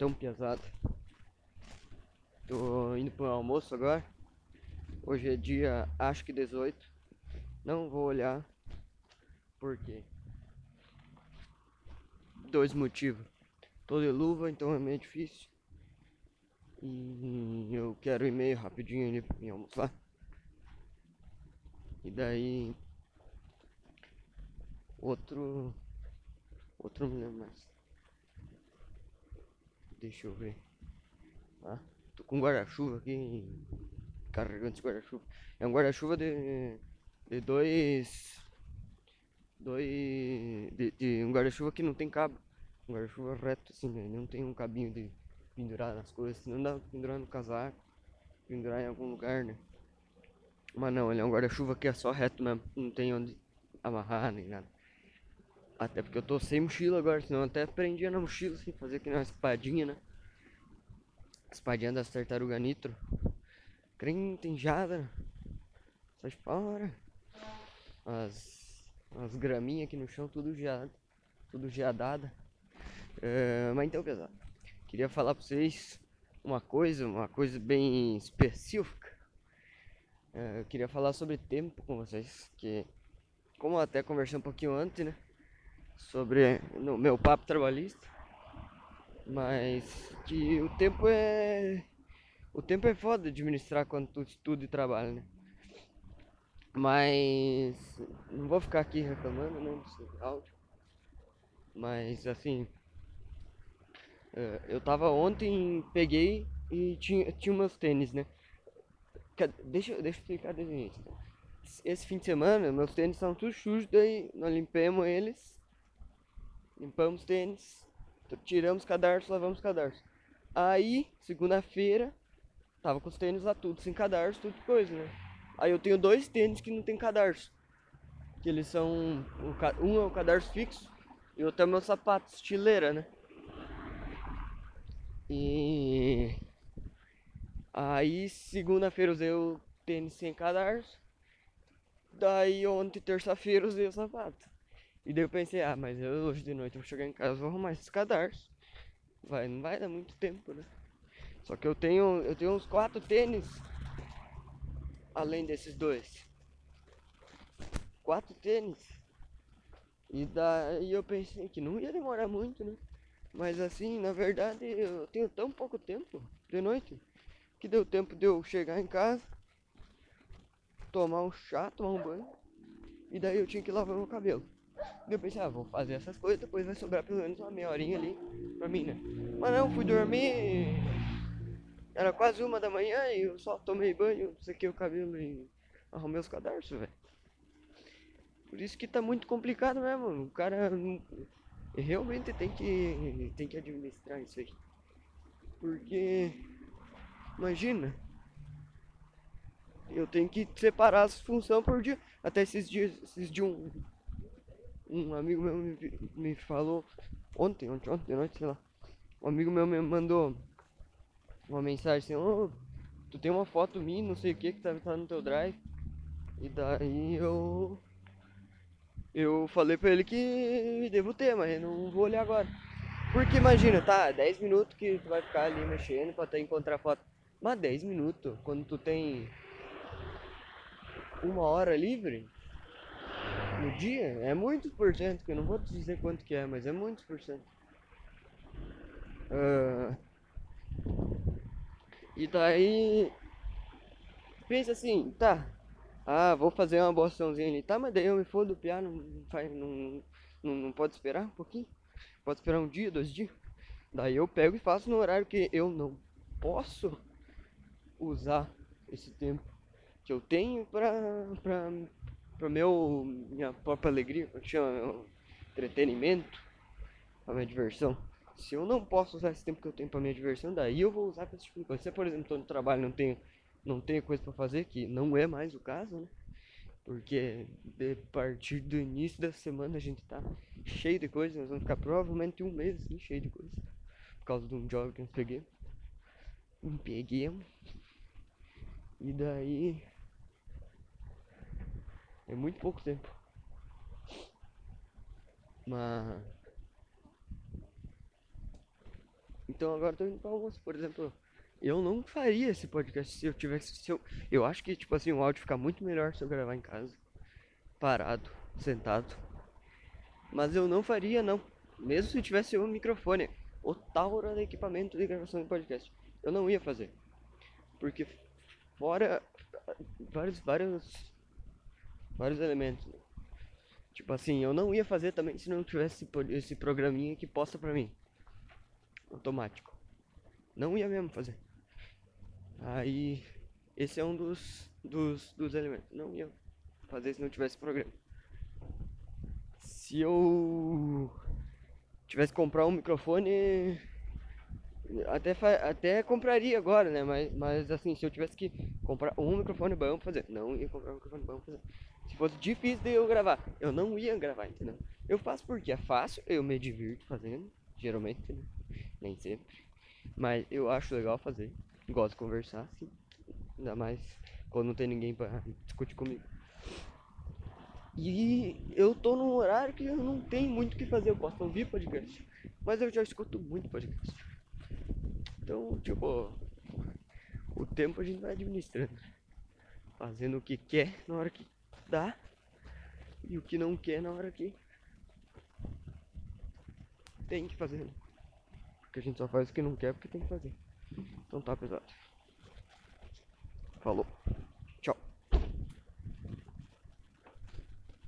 tão pesado. Tô indo pro almoço agora. Hoje é dia, acho que 18. Não vou olhar. Por quê? Dois motivos. Tô de luva, então é meio difícil. E eu quero ir meio rapidinho ali pra mim almoçar. E daí. Outro. Outro não me lembro mais. Deixa eu ver. Ah, tô com guarda-chuva aqui. Carregando esse guarda-chuva. É um guarda-chuva de. De dois. Dois. De, de um guarda-chuva que não tem cabo. Um guarda-chuva reto assim, né? Não tem um cabinho de pendurar nas coisas. Não dá pra pendurar no casaco. Pendurar em algum lugar, né? Mas não, ele é um guarda-chuva que é só reto mesmo. Não tem onde amarrar nem nada. Até porque eu tô sem mochila agora, senão até prendia na mochila, assim, fazer aqui uma espadinha, né? Espadinha das tartaruga nitro. Crentenjada. Sai fora. As, as graminhas aqui no chão, tudo geado. Tudo geadada. É, mas então, pesado. Queria falar pra vocês uma coisa, uma coisa bem específica. É, eu queria falar sobre tempo com vocês, que como até conversei um pouquinho antes, né? Sobre no meu papo trabalhista. Mas que o tempo é. O tempo é foda administrar quando tu estuda e trabalha, né? Mas não vou ficar aqui reclamando, né? Desse áudio. Mas assim. Eu tava ontem, peguei e tinha, tinha meus tênis, né? Deixa, deixa eu explicar desde o início. Esse fim de semana, meus tênis estavam tudo sujos, daí nós limpamos eles. Limpamos tênis, tiramos cadarço, lavamos cadarço. Aí, segunda-feira, tava com os tênis lá tudo sem cadarço, tudo coisa, né? Aí eu tenho dois tênis que não tem cadarço. Que eles são. Um é o cadarço fixo e outro é o meu sapato, estileira, né? E. Aí segunda-feira usei o tênis sem cadarço. Daí ontem, terça-feira, usei o sapato. E daí eu pensei, ah, mas eu, hoje de noite vou chegar em casa vou arrumar esses cadarços. Vai, não vai dar muito tempo, né? Só que eu tenho. Eu tenho uns quatro tênis. Além desses dois. Quatro tênis. E daí eu pensei que não ia demorar muito, né? Mas assim, na verdade, eu tenho tão pouco tempo de noite que deu tempo de eu chegar em casa, tomar um chá, tomar um banho, e daí eu tinha que lavar meu cabelo. E eu pensei, ah, vou fazer essas coisas, depois vai sobrar pelo menos uma meia horinha ali pra mim, né? Mas não, fui dormir, era quase uma da manhã e eu só tomei banho, sequei o cabelo e arrumei os cadarços, velho. Por isso que tá muito complicado mesmo, o cara realmente tem que, tem que administrar isso aí. Porque Imagina. Eu tenho que separar as funções por dia. Até esses dias, esses dias um, um amigo meu me, me falou ontem, ontem, ontem noite, sei lá. Um amigo meu me mandou uma mensagem assim, oh, tu tem uma foto minha, não sei o que, que tá, tá no teu drive. E daí eu. Eu falei pra ele que devo ter, mas não vou olhar agora. Porque imagina, tá, 10 minutos que tu vai ficar ali mexendo pra até encontrar foto. Mas 10 minutos, quando tu tem uma hora livre no dia, é muitos por cento, que eu não vou te dizer quanto que é, mas é muitos por cento. Uh, e daí pensa assim, tá, ah, vou fazer uma boaçãozinha ali, tá, mas daí eu me fodo do piano, não, não, não, não pode esperar um pouquinho? Pode esperar um dia, dois dias? Daí eu pego e faço no horário que eu não posso usar esse tempo que eu tenho para para para meu minha própria alegria, chama meu entretenimento, a minha diversão. Se eu não posso usar esse tempo que eu tenho para minha diversão, daí eu vou usar para esse tipo de coisa. Se, por exemplo, estou no trabalho não tenho não tenho coisa para fazer, que não é mais o caso, né? Porque de partir do início da semana a gente tá cheio de coisa, nós vamos ficar provavelmente um mês assim, cheio de coisa. Por causa de um job que nós peguei. Peguemos. E daí. É muito pouco tempo. Mas. Então agora tô indo pra almoço, por exemplo. Eu não faria esse podcast se eu tivesse. Se eu, eu acho que, tipo assim, o áudio fica muito melhor se eu gravar em casa. Parado, sentado. Mas eu não faria, não. Mesmo se tivesse um microfone. O Taura de equipamento de gravação de podcast. Eu não ia fazer. Porque fora vários, vários, vários elementos. Tipo assim, eu não ia fazer também se não tivesse esse programinha que posta pra mim. Automático. Não ia mesmo fazer. Aí, esse é um dos, dos, dos elementos. Não ia fazer se não tivesse programa. Se eu tivesse que comprar um microfone, até, até compraria agora, né? Mas, mas assim, se eu tivesse que comprar um microfone bom pra fazer, não ia comprar um microfone bom pra fazer. Se fosse difícil de eu gravar, eu não ia gravar, entendeu? Eu faço porque é fácil, eu me divirto fazendo, geralmente, né? nem sempre. Mas eu acho legal fazer, gosto de conversar, sim. Ainda mais quando não tem ninguém pra discutir comigo. E eu tô num horário que eu não tenho muito o que fazer, eu posso ouvir podcast. Mas eu já escuto muito podcast. Então, tipo, o tempo a gente vai administrando. Fazendo o que quer na hora que dá. E o que não quer na hora que tem que fazer. né? Porque a gente só faz o que não quer porque tem que fazer. Então tá pesado. Falou.